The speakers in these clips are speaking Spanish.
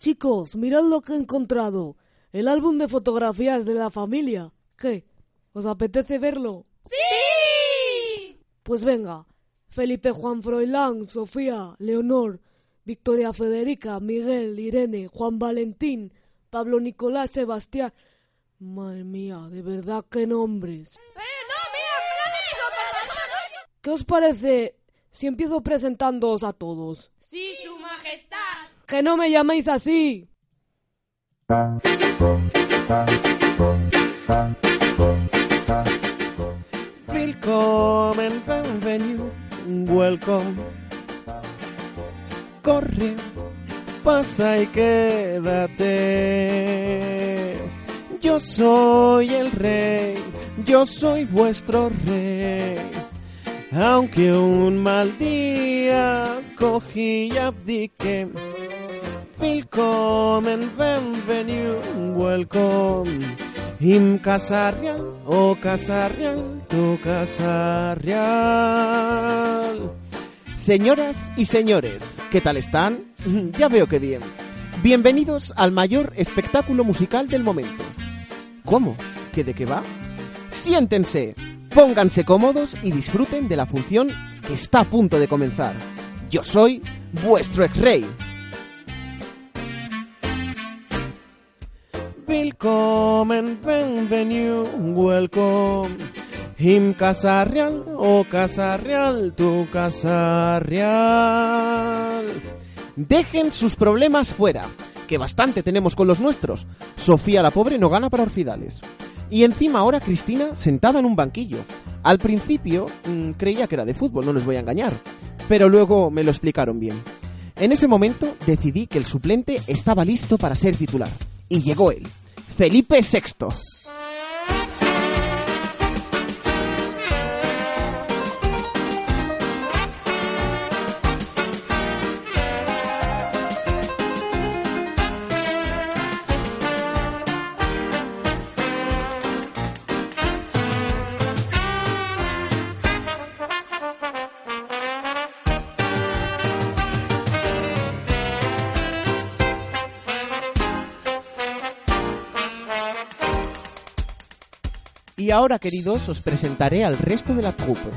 Chicos, mirad lo que he encontrado. El álbum de fotografías de la familia. ¿Qué? ¿Os apetece verlo? ¡Sí! Pues venga. Felipe Juan Froilán, Sofía, Leonor, Victoria Federica, Miguel, Irene, Juan Valentín, Pablo Nicolás, Sebastián. Madre mía, de verdad qué nombres. ¡Eh, no, mira! ¿Qué os parece si empiezo presentándoos a todos? ¡Sí, su majestad! ¡Que no me llaméis así! Willkommen, bienvenido, welcome. Corre, pasa y quédate. Yo soy el rey, yo soy vuestro rey. Aunque un mal día cogí y abdiqué. Willkommen, bienvenido, welcome. Im Casa Real, oh tu Casa Real. Señoras y señores, ¿qué tal están? Ya veo que bien. Bienvenidos al mayor espectáculo musical del momento. ¿Cómo? ¿Qué de qué va? Siéntense, pónganse cómodos y disfruten de la función que está a punto de comenzar. Yo soy vuestro ex-rey. Willkommen, bienvenido, welcome. Im Casa Real, oh Casa Real, tu Casa Real. Dejen sus problemas fuera, que bastante tenemos con los nuestros. Sofía la pobre no gana para orfidales. Y encima ahora Cristina sentada en un banquillo. Al principio mm, creía que era de fútbol, no les voy a engañar. Pero luego me lo explicaron bien. En ese momento decidí que el suplente estaba listo para ser titular. Y llegó él, Felipe VI. Y ahora, queridos, os presentaré al resto de la troupe.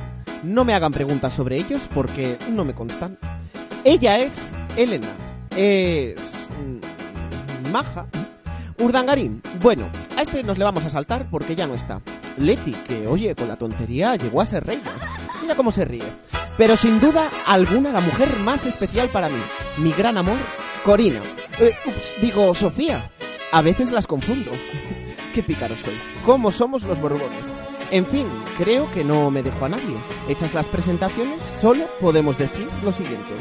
No me hagan preguntas sobre ellos porque no me constan. Ella es Elena. Es... mm, Maja. Urdangarín. Bueno, a este nos le vamos a saltar porque ya no está. Leti, que oye, con la tontería llegó a ser reina. Mira cómo se ríe. Pero sin duda alguna la mujer más especial para mí. Mi gran amor, Corina. Eh, ups, digo, Sofía. A veces las confundo. Qué pícaro soy. ¿Cómo somos los Borbones? En fin, creo que no me dejo a nadie. Hechas las presentaciones, solo podemos decir lo siguiente.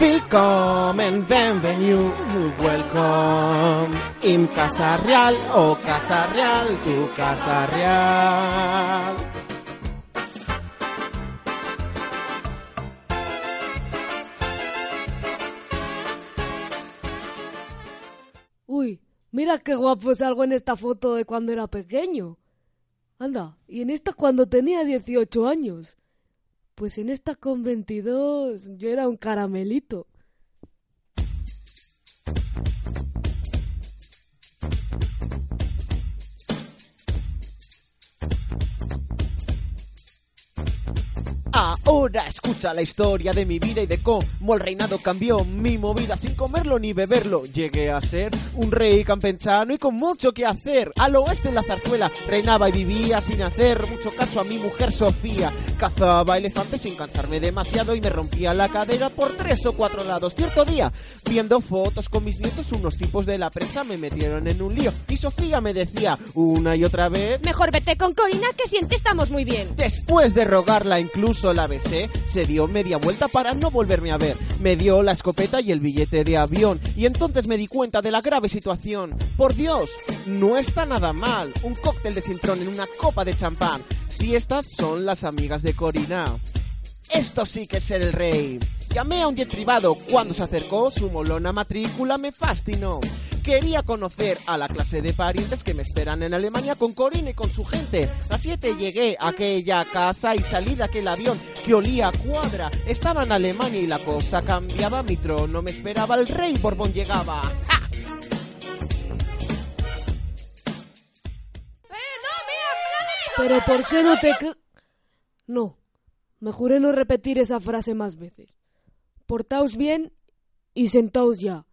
Willkommen, bienvenido, welcome. Im Casa Real, oh Casa Real, tu Casa Real. Mira qué guapo salgo en esta foto de cuando era pequeño. Anda, y en esta cuando tenía 18 años. Pues en esta con 22 yo era un caramelito. Ahora escucha la historia de mi vida y de cómo el reinado cambió mi movida sin comerlo ni beberlo. Llegué a ser un rey campechano y con mucho que hacer. Al oeste en la zarzuela reinaba y vivía sin hacer mucho caso a mi mujer Sofía. Cazaba elefantes sin cansarme demasiado y me rompía la cadera por tres o cuatro lados. Cierto día, viendo fotos con mis nietos, unos tipos de la prensa me metieron en un lío. Y Sofía me decía una y otra vez... Mejor vete con Corina que siente estamos muy bien. Después de rogarla incluso la besé, se dio media vuelta para no volverme a ver. Me dio la escopeta y el billete de avión. Y entonces me di cuenta de la grave situación. Por Dios, no está nada mal. Un cóctel de cintrón en una copa de champán. Si estas son las amigas de Corina. Esto sí que es ser el rey. Llamé a un jet privado. Cuando se acercó, su molona matrícula me fascinó. Quería conocer a la clase de parientes que me esperan en Alemania con Corinne y con su gente. A siete llegué a aquella casa y salí de aquel avión que olía cuadra. Estaba en Alemania y la cosa cambiaba. Mi trono me esperaba, el rey Borbón llegaba. ¡Ja! Pero ¿por qué no te... No, me juré no repetir esa frase más veces. Portaos bien y sentaos ya.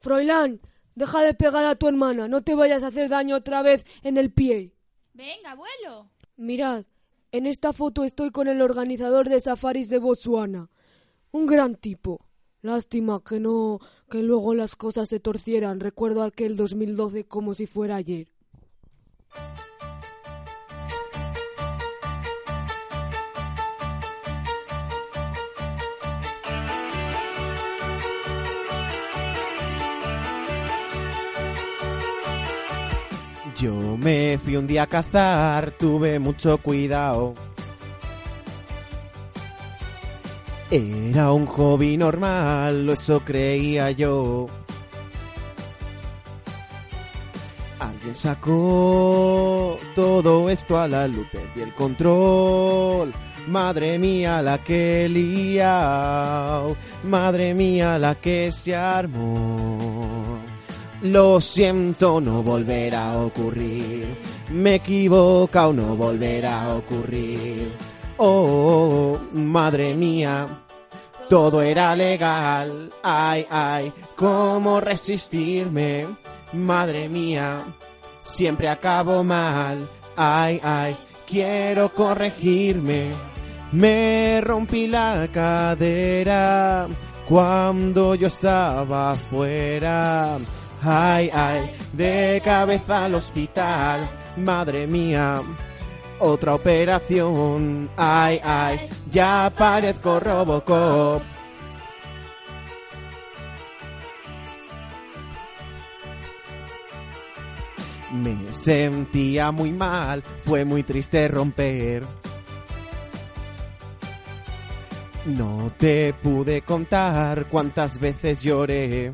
Froilán, deja de pegar a tu hermana, no te vayas a hacer daño otra vez en el pie. Venga, abuelo. Mirad, en esta foto estoy con el organizador de safaris de Botswana. Un gran tipo. Lástima que no, que luego las cosas se torcieran. Recuerdo aquel 2012 como si fuera ayer. Yo me fui un día a cazar, tuve mucho cuidado. Era un hobby normal, eso creía yo. Alguien sacó todo esto a la luz, perdí el control. Madre mía la que he liado, madre mía la que se armó. Lo siento, no volverá a ocurrir. Me he equivocado, no volverá a ocurrir. Oh, madre mía, todo era legal. Ay, ay, ¿cómo resistirme? Madre mía, siempre acabo mal. Ay, ay, quiero corregirme. Me rompí la cadera cuando yo estaba afuera. Ay, ay, de cabeza al hospital. Madre mía, otra operación. Ay, ay, ya parezco Robocop. Me sentía muy mal, fue muy triste romper. No te pude contar cuántas veces lloré.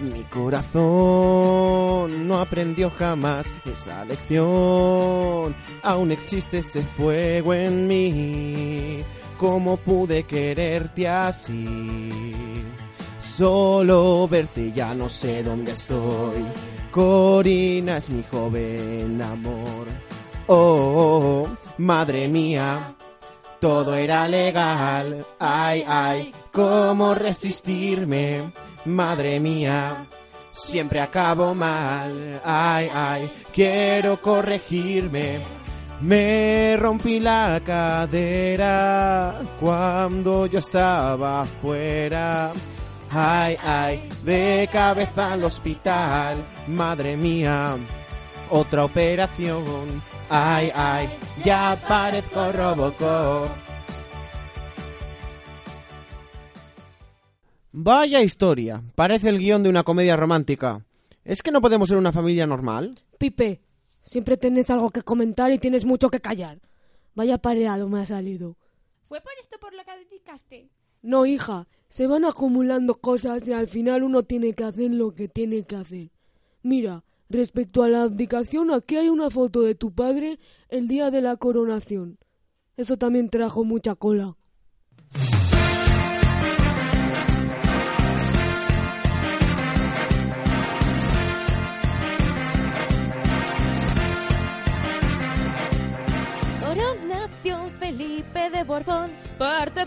Mi corazón no aprendió jamás esa lección. Aún existe ese fuego en mí. ¿Cómo pude quererte así? Solo verte ya no sé dónde estoy. Corina es mi joven amor. Oh, madre mía, todo era legal. Ay, ay, ¿cómo resistirme? Madre mía, siempre acabo mal. Ay, ay, quiero corregirme. Me rompí la cadera cuando yo estaba afuera. Ay, ay, de cabeza al hospital. Madre mía, otra operación. Ay, ay, ya parezco Robocop. Vaya historia. Parece el guion de una comedia romántica. ¿Es que no podemos ser una familia normal? Pipe, siempre tenés algo que comentar y tienes mucho que callar. Vaya pareado me ha salido. ¿Fue por esto por lo que dedicaste? No, hija, se van acumulando cosas y al final uno tiene que hacer lo que tiene que hacer. Mira, respecto a la abdicación, aquí hay una foto de tu padre el día de la coronación. Eso también trajo mucha cola.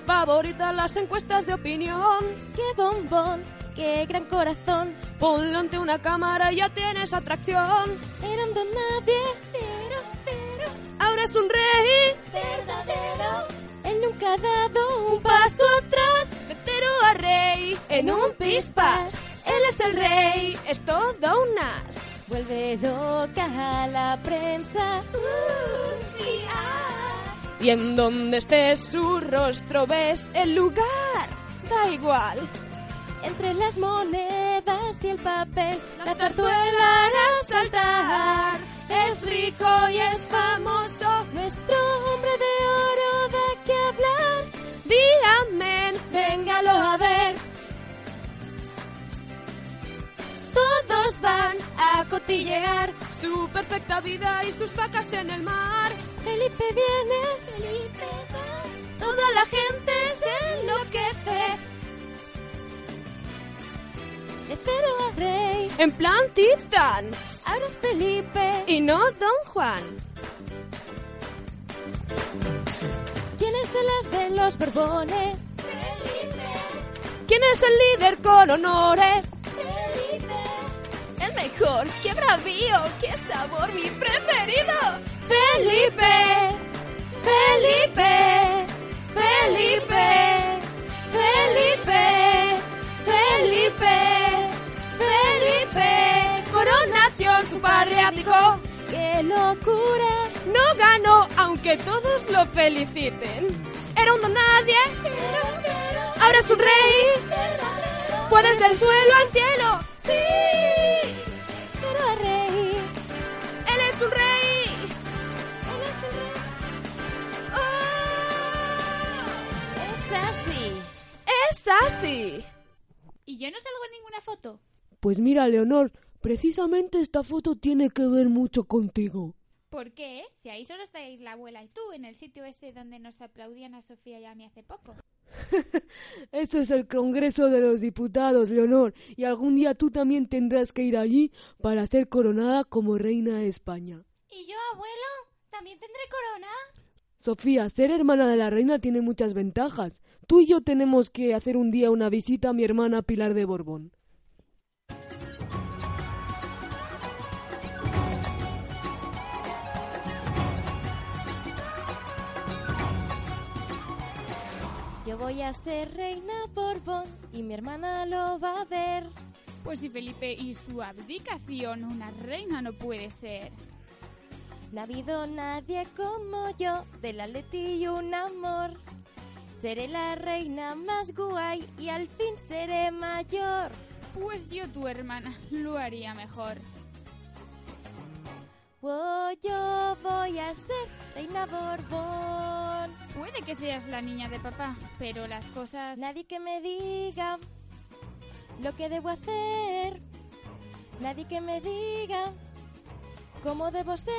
Favoritas las encuestas de opinión. ¡Qué bombón! ¡Qué gran corazón! Ponlo ante una cámara y ya tienes atracción. Era un don pero, pero, Ahora es un rey, verdadero. Él nunca ha dado un paso atrás, de cero a rey, en un pispas. Él es el rey, es todo un as. Vuelve loca a la prensa. Y en donde esté su rostro ves el lugar, da igual. Entre las monedas y el papel, La zarzuela hará saltar, es rico y es famoso. nuestro hombre de oro da que hablar. Amén, véngalo a ver. Todos van a cotillear su perfecta vida y sus vacas en el mar. Felipe viene, Felipe va. Toda la gente se enloquece. De cero a rey, En plan Titán ahora es Felipe. y no Don Juan. ¿Quién es las de los Borbones? ¿Quién es el líder con honores? El mejor, qué bravío, qué sabor, mi preferido. Felipe, Felipe, Felipe, Felipe, Felipe, Felipe. Coronación, su padre abdicó. ¡Qué locura! No ganó, aunque todos lo feliciten. Era un don nadie, ahora es un rey. Fue desde el suelo al cielo. Sí, Así. ¿Y yo no salgo en ninguna foto? Pues mira, Leonor, precisamente esta foto tiene que ver mucho contigo. ¿Por qué? Si ahí solo estáis la abuela y tú, en el sitio ese donde nos aplaudían a Sofía y a mí hace poco. Eso es el Congreso de los Diputados, Leonor, y algún día tú también tendrás que ir allí para ser coronada como reina de España. ¿Y yo, abuelo? ¿También tendré corona? Sofía, ser hermana de la reina tiene muchas ventajas. Tú y yo tenemos que hacer un día una visita a mi hermana Pilar de Borbón. Yo voy a ser reina Borbón y mi hermana lo va a ver. Pues si Felipe y su abdicación, una reina no puede ser. No ha habido nadie como yo, del Atleti y un amor. Seré la reina más guay y al fin seré mayor. Pues yo, tu hermana, lo haría mejor. Oh, yo voy a ser reina Borbón. Puede que seas la niña de papá, pero las cosas... Nadie que me diga lo que debo hacer. Nadie que me diga cómo debo ser.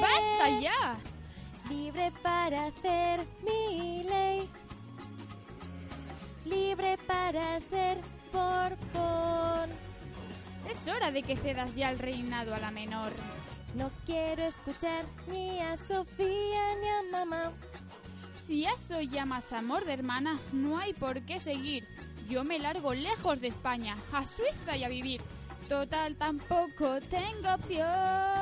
¡Basta ya! Libre para hacer mi ley. Libre para ser Borbón. Es hora de que cedas ya el reinado a la menor. No quiero escuchar ni a Sofía ni a mamá. Si eso llamas amor de hermana, no hay por qué seguir. Yo me largo lejos de España, a Suiza y a vivir. Total, tampoco tengo opción.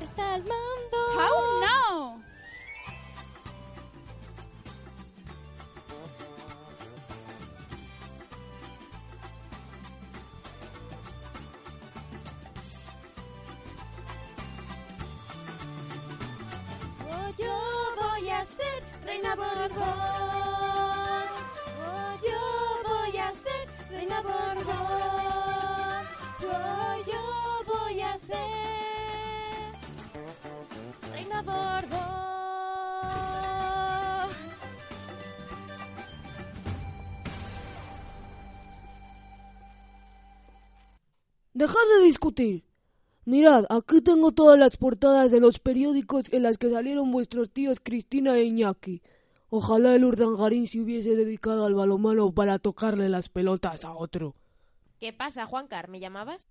Está al dejad de discutir. Mirad, aquí tengo todas las portadas de los periódicos en las que salieron vuestros tíos Cristina e Iñaki. Ojalá el Urdangarín se hubiese dedicado al balomano para tocarle las pelotas a otro. ¿Qué pasa, Juancar? ¿Me llamabas?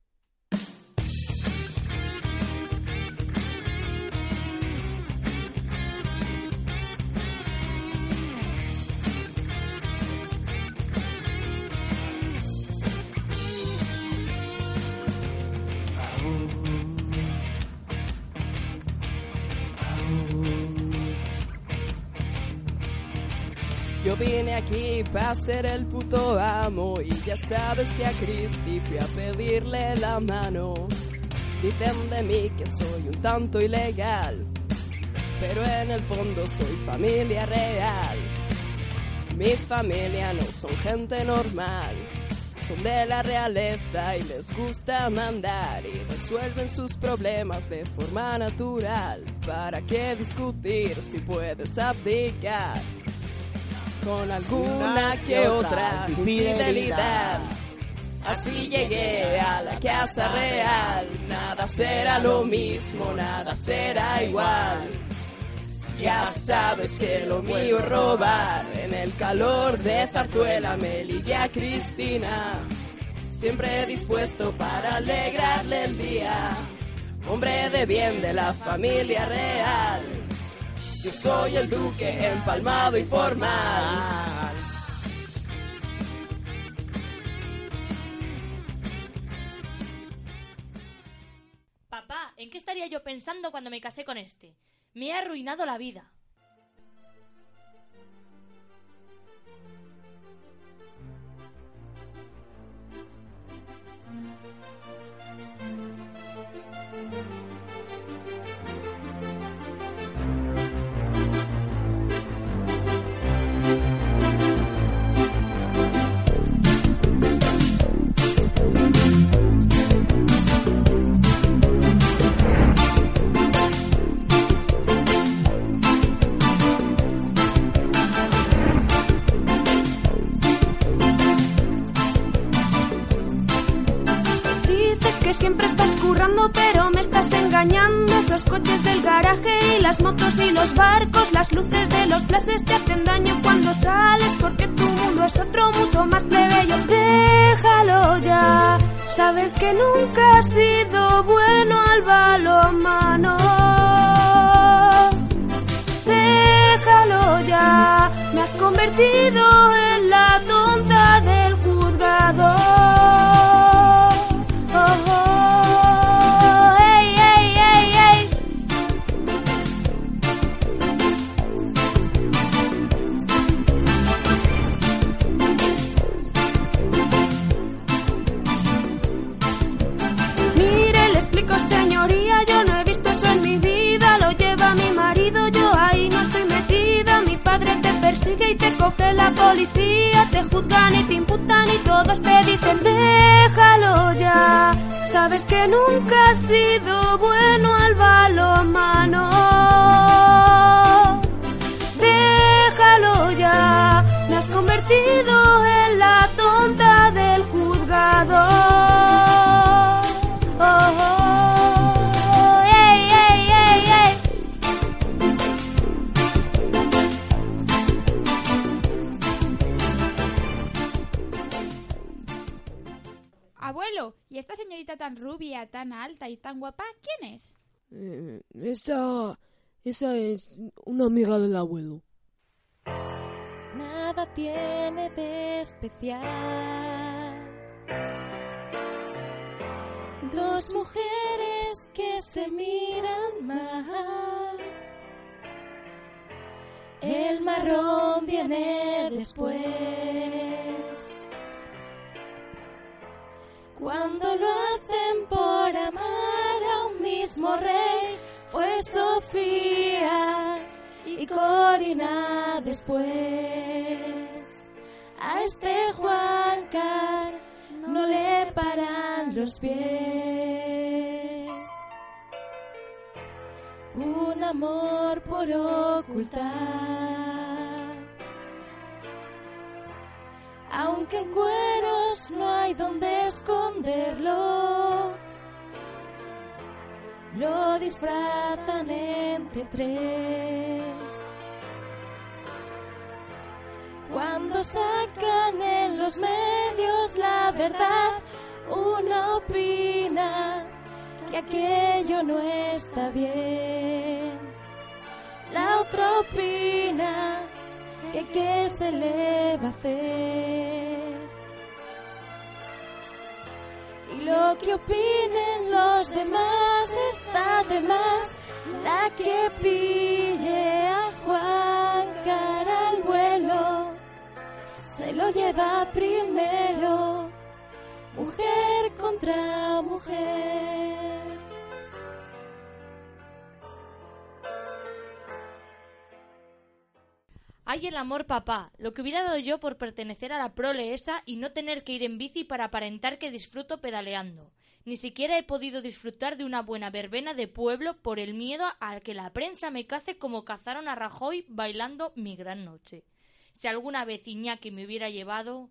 Vine aquí para ser el puto amo y ya sabes que a Cristi fui a pedirle la mano. Dicen de mí que soy un tanto ilegal, pero en el fondo soy familia real. Mi familia no son gente normal, son de la realeza y les gusta mandar y resuelven sus problemas de forma natural. ¿Para qué discutir si puedes abdicar? Con alguna que otra infidelidad. Así llegué a la casa real, nada será lo mismo, nada será igual. Ya sabes que lo mío es robar, en el calor de Zarzuela me ligué a Cristina, siempre dispuesto para alegrarle el día. Hombre de bien de la familia real, yo soy el duque empalmado y formal. Papá, ¿en qué estaría yo pensando cuando me casé con este? Me ha arruinado la vida. Coge la policía. Te juzgan y te imputan y todos te dicen, déjalo ya. Sabes que nunca has sido bueno al balonmano. Déjalo ya, me has convertido en la tan rubia, tan alta y tan guapa, quién es? Eh, esa, esa es una amiga del abuelo. Nada tiene de especial. Dos mujeres que se miran mal. El marrón viene después. Cuando lo hacen por amar a un mismo rey, fue Sofía y Corina después. A este Juancar no le paran los pies. Un amor por ocultar. Aunque en cueros no hay donde esconderlo. Lo disfrazan entre tres. Cuando sacan en los medios la verdad, uno opina que aquello no está bien. La otra opina que qué se le va a hacer. Y lo que opinen los demás está de más. La que pille a Juan cara al vuelo se lo lleva primero. Mujer contra mujer. El amor papá, lo que hubiera dado yo por pertenecer a la prole esa y no tener que ir en bici para aparentar que disfruto pedaleando. Ni siquiera he podido disfrutar de una buena verbena de pueblo por el miedo al que la prensa me cace como cazaron a Rajoy bailando mi gran noche. Si alguna vez Iñaki me hubiera llevado...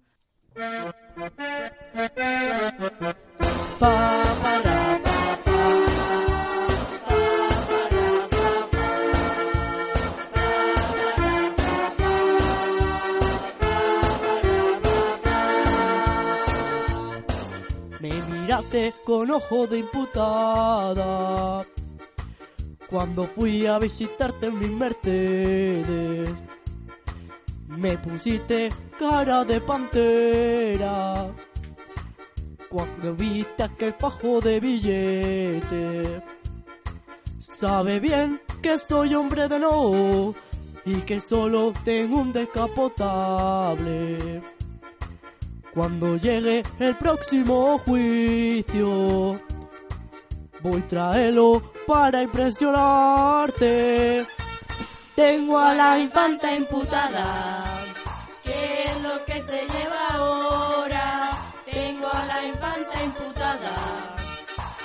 con ojo de imputada cuando fui a visitarte en mi Mercedes. Me pusiste cara de pantera cuando viste aquel fajo de billete. Sabe bien que soy hombre de no y que solo tengo un descapotable. Cuando llegue el próximo juicio, voy traerlo para impresionarte. Tengo a la infanta imputada. ¿Qué es lo que se lleva ahora? Tengo a la infanta imputada.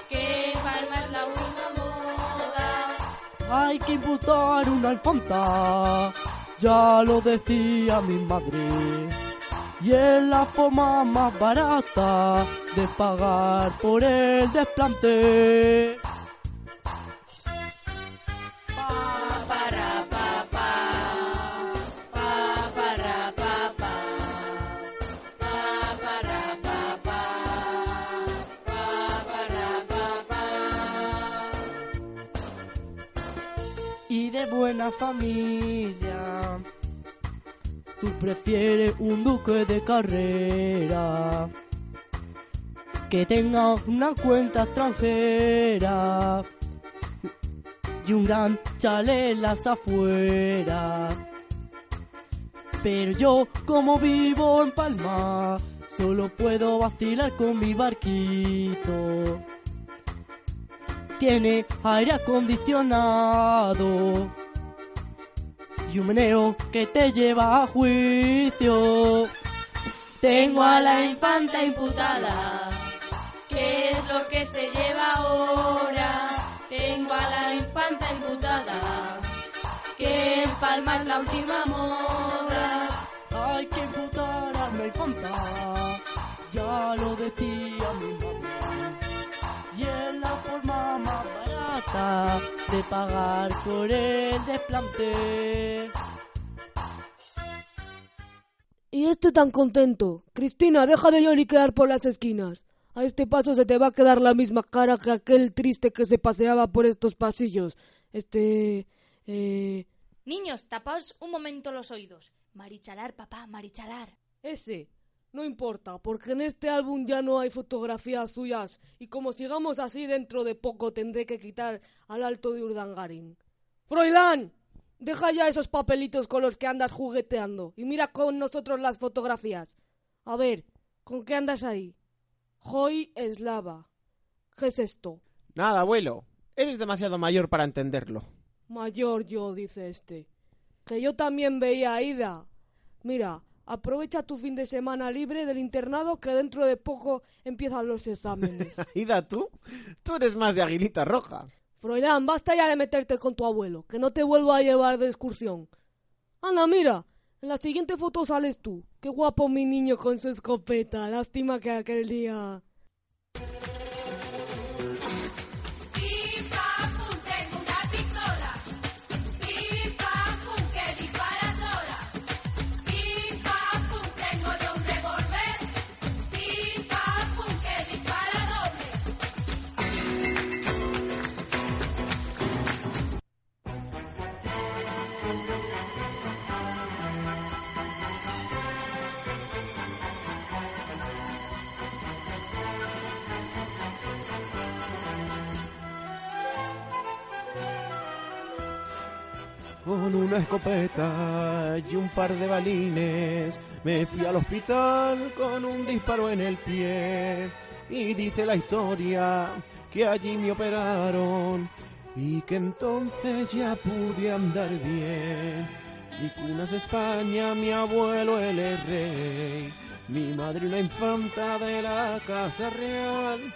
Que Palma es la última moda. Hay que imputar una alfanta, ya lo decía mi madre. Y es la forma más barata de pagar por el desplante. Pa, para, pa, pa. Pa, para, pa, pa. Pa, para, pa, pa. Pa, para, pa, pa. y de buena familia. Tú prefieres un duque de carrera que tenga una cuenta extranjera y un gran chalet en las afueras. Pero yo, como vivo en Palma, solo puedo vacilar con mi barquito. Tiene aire acondicionado y un meneo que te lleva a juicio. Tengo a la infanta imputada. ¿Qué es lo que se lleva ahora? Tengo a la infanta imputada. Que en Palma es la última moda. Hay que imputar a la infanta, ya lo decía mi madre. Y es la forma más de pagar por el desplante. Y este tan contento. Cristina, deja de lloriquear por las esquinas. A este paso se te va a quedar la misma cara que aquel triste que se paseaba por estos pasillos. Este... Eh... Niños, tapaos un momento los oídos. Marichalar, papá, marichalar. Ese. No importa, porque en este álbum ya no hay fotografías suyas y como sigamos así dentro de poco tendré que quitar al alto de Urdangarín. ¡Froilán! Deja ya esos papelitos con los que andas jugueteando y mira con nosotros las fotografías. A ver, ¿con qué andas ahí? Joy Eslava. ¿Qué es esto? Nada, abuelo. Eres demasiado mayor para entenderlo. Mayor yo, dice este. Que yo también veía a Ida. Mira, aprovecha tu fin de semana libre del internado que dentro de poco empiezan los exámenes. Ida, tú. Tú eres más de aguilita roja. Froilán, basta ya de meterte con tu abuelo, que no te vuelvo a llevar de excursión. Anda, mira, En la siguiente foto sales tú. Qué guapo mi niño con su escopeta. Lástima que aquel día... Una escopeta y un par de balines me fui al hospital con un disparo en el pie. Y dice la historia que allí me operaron y que entonces ya pude andar bien. Mi cuna es España, mi abuelo es rey, mi madre una infanta de la casa real.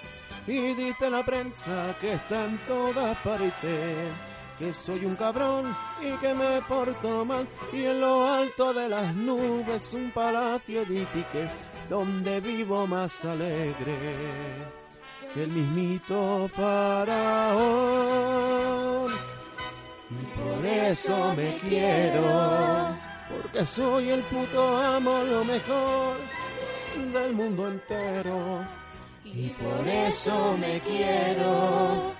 Y dice la prensa que está en todas partes que soy un cabrón y que me porto mal. Y en lo alto de las nubes un palacio edifique donde vivo más alegre que el mismito faraón. Y por eso me quiero porque soy el puto amo lo mejor del mundo entero. Y por eso me quiero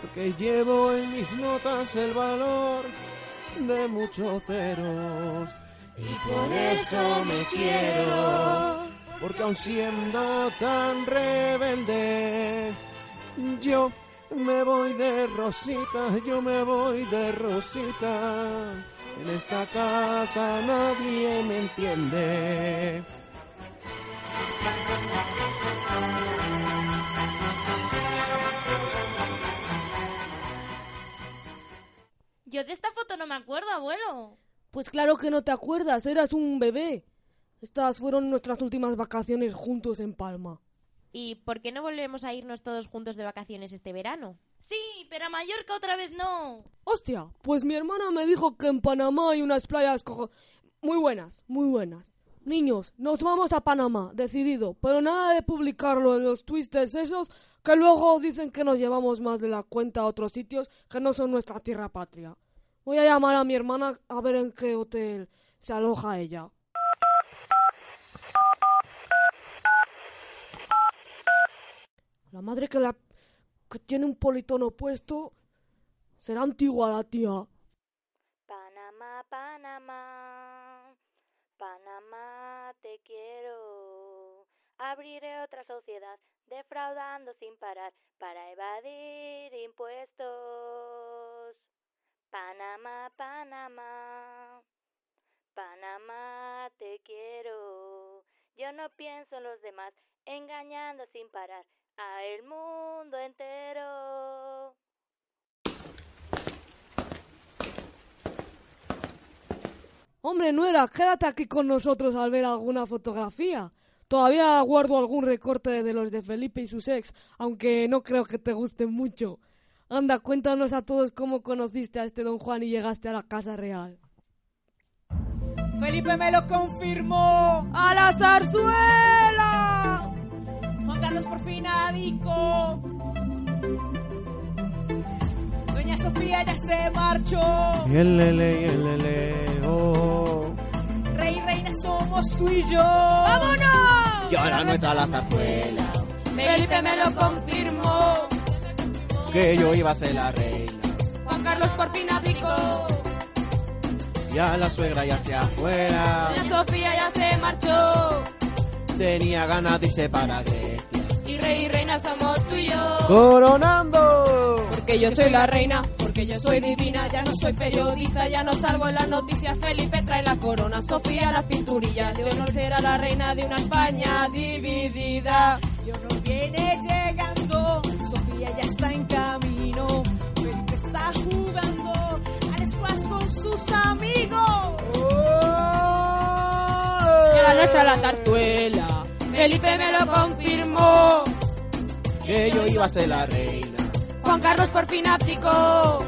porque llevo en mis notas el valor de muchos ceros. Y por eso me quiero, porque aun siendo tan rebelde, yo me voy de rosita, yo me voy de rosita. En esta casa nadie me entiende. Yo de esta foto no me acuerdo, abuelo. Pues claro que no te acuerdas, eras un bebé. Estas fueron nuestras últimas vacaciones juntos en Palma. ¿Y por qué no volvemos a irnos todos juntos de vacaciones este verano? Sí, pero a Mallorca otra vez no. Hostia, pues mi hermana me dijo que en Panamá hay unas playas cojo- muy buenas, muy buenas. Niños, nos vamos a Panamá, decidido, pero nada de publicarlo en los twitters esos que luego dicen que nos llevamos más de la cuenta a otros sitios que no son nuestra tierra patria. Voy a llamar a mi hermana a ver en qué hotel se aloja ella. La madre que la que tiene un politono puesto será antigua la tía. Panamá, Panamá, Panamá, te quiero. Abriré otra sociedad, defraudando sin parar, para evadir impuestos. Panamá, Panamá, Panamá, te quiero. Yo no pienso en los demás, engañando sin parar a el mundo entero. Hombre, Nuera, quédate aquí con nosotros al ver alguna fotografía. Todavía guardo algún recorte de los de Felipe y sus ex, aunque no creo que te gusten mucho. Anda, cuéntanos a todos cómo conociste a este don Juan y llegaste a la Casa Real. Felipe me lo confirmó. ¡A la zarzuela! Juan Carlos por fin adico. Doña Sofía ya se marchó. Y el lele, y el lele, oh. Rey y reina somos tú y yo. ¡Vámonos! Y ahora nuestra la zarzuela, Felipe me lo confirmó. Que yo iba a ser la reina. Juan Carlos por fin abdicó. Ya la suegra ya se afuera, Doña Sofía ya se marchó. tenía ganas de irse para Grecia. Y rey y reina somos tú y yo. ¡Coronando! Porque yo soy la reina, porque yo soy divina, ya no soy periodista, ya no salgo en las noticias. Felipe trae la corona, Sofía las pinturillas. Leonor será la reina de una España dividida. Leonor viene llegando, Ya está en camino. Felipe está jugando al squash con sus amigos. Era nuestra la zarzuela. Felipe me lo confirmó. Que yo iba a ser la reina. Juan Carlos por fin abdicó.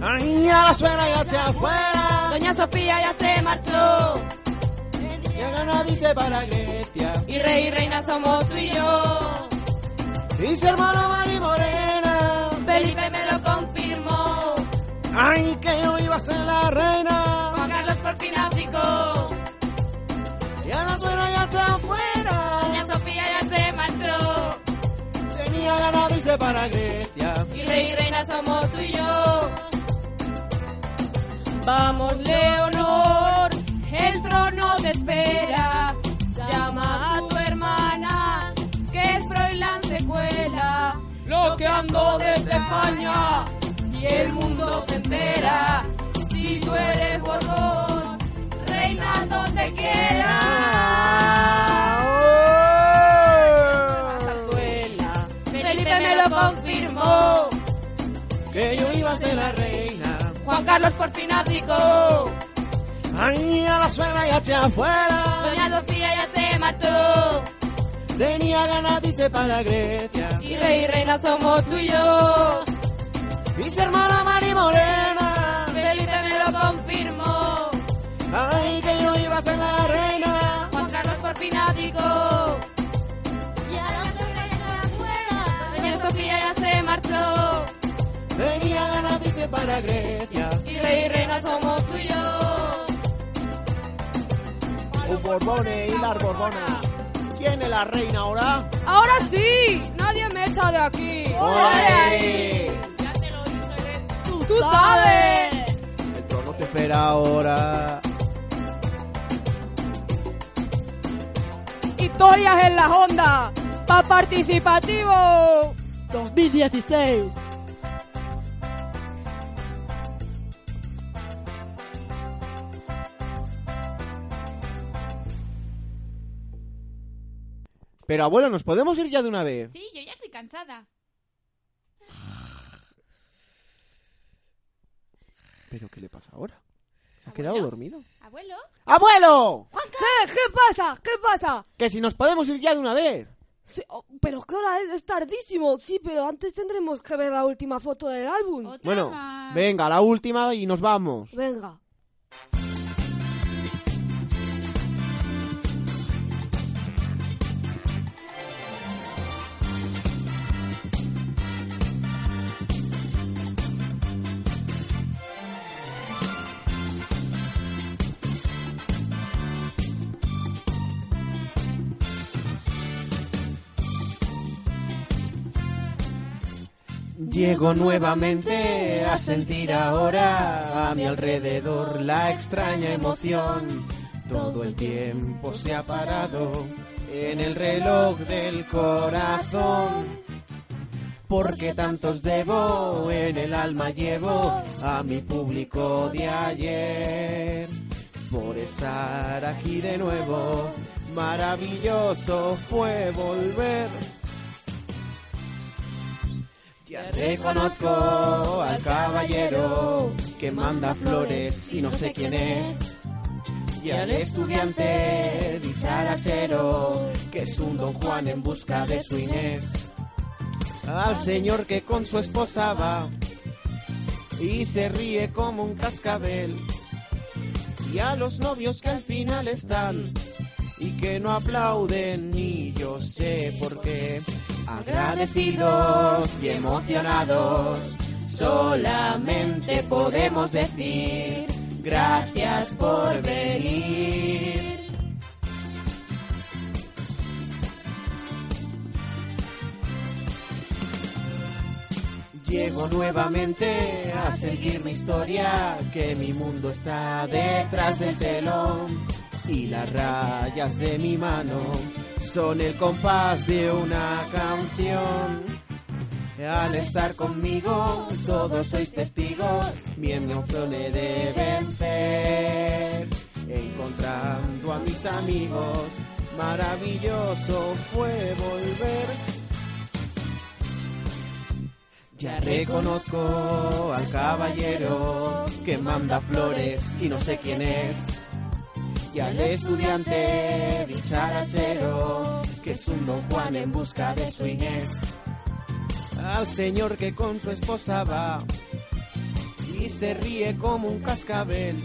¡Ay, ya la suegra ya se afuera! Doña Sofía ya se marchó. dice para Grecia. Y rey y reina somos tú y yo. Y su hermana Mari Morena. Felipe me lo confirmó. Ay, que yo iba a ser la reina. Juan Carlos por fin abdicó. Y Ana suena ya está afuera. Doña Sofía ya se marchó. Tenía ganas de irse para Grecia. Y rey y reina somos tú y yo. Vamos, Leonor, el trono te espera. Que ando desde España y el mundo se entera. Si tú eres Borbón, reina donde quiera. Felipe me lo confirmó. Que yo iba a ser la reina. Juan Carlos por fin abdicó. Ay, a la suegra ya está afuera. Doña Sofía ya se marchó. Tenía ganas de irse para Grecia. Y rey y reina somos tú y yo. Y su hermana Mari Morena. Felipe me lo confirmó. Ay, que yo iba a ser la reina. Juan Carlos por fin abdicó. Doña Sofía ya se marchó. Tenía ganas de irse para Grecia. Y rey y reina somos tú y yo. Un Borbone y las Borbonas. ¿Quién es la reina ahora? Ahora sí, nadie me echa de aquí. ¡Ole! Tú sabes. El trono te espera ahora. Historias en la Honda. Pa participativo. 2016. Pero abuelo, ¿nos podemos ir ya de una vez? Sí, yo ya estoy cansada. ¿Pero qué le pasa ahora? ¿Se ha quedado dormido? ¿Abuelo? ¡Abuelo! ¿Qué? ¿Qué pasa? ¿Qué pasa? Que si nos podemos ir ya de una vez. Sí, oh, pero qué hora es, es tardísimo. Sí, pero antes tendremos que ver la última foto del álbum. Otra Bueno, más. venga, la última y nos vamos. Venga. Llego nuevamente a sentir ahora a mi alrededor la extraña emoción. Todo el tiempo se ha parado en el reloj del corazón. Porque tantos debo, en el alma llevo a mi público de ayer. Por estar aquí de nuevo, maravilloso fue volver. Reconozco al caballero que manda flores y no sé quién es. Y al estudiante dicharachero que es un don Juan en busca de su Inés. Al señor que con su esposa va y se ríe como un cascabel. Y a los novios que al final están y que no aplauden ni yo sé por qué. Agradecidos y emocionados, solamente podemos decir gracias por venir. Llego nuevamente a seguir mi historia, que mi mundo está detrás del telón y las rayas de mi mano son el compás de una canción. Al estar conmigo, todos sois testigos, mi emoción de vencer. Encontrando a mis amigos, maravilloso fue volver. Ya reconozco al caballero que manda flores y no sé quién es y al estudiante dicharachero que es un don Juan en busca de su Inés. Al señor que con su esposa va y se ríe como un cascabel.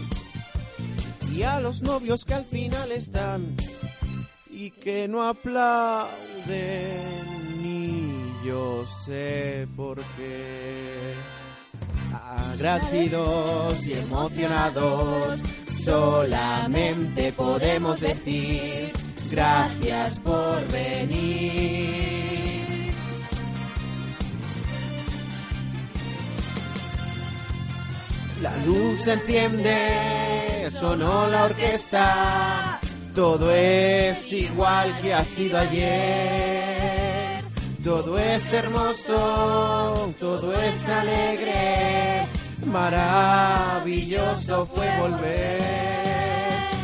Y a los novios que al final están y que no aplauden ni yo sé por qué. Agradecidos y emocionados, solamente podemos decir gracias por venir. La luz se enciende, sonó la orquesta, todo es igual que ha sido ayer. Todo es hermoso, todo es alegre, maravilloso fue volver.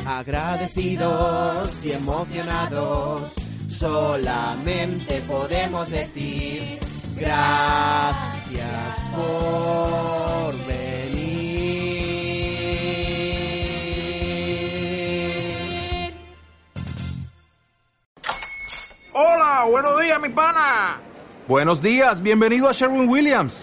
Agradecidos y emocionados, solamente podemos decir gracias por venir. Hola, buenos días, mi pana. Buenos días, bienvenido a Sherwin Williams.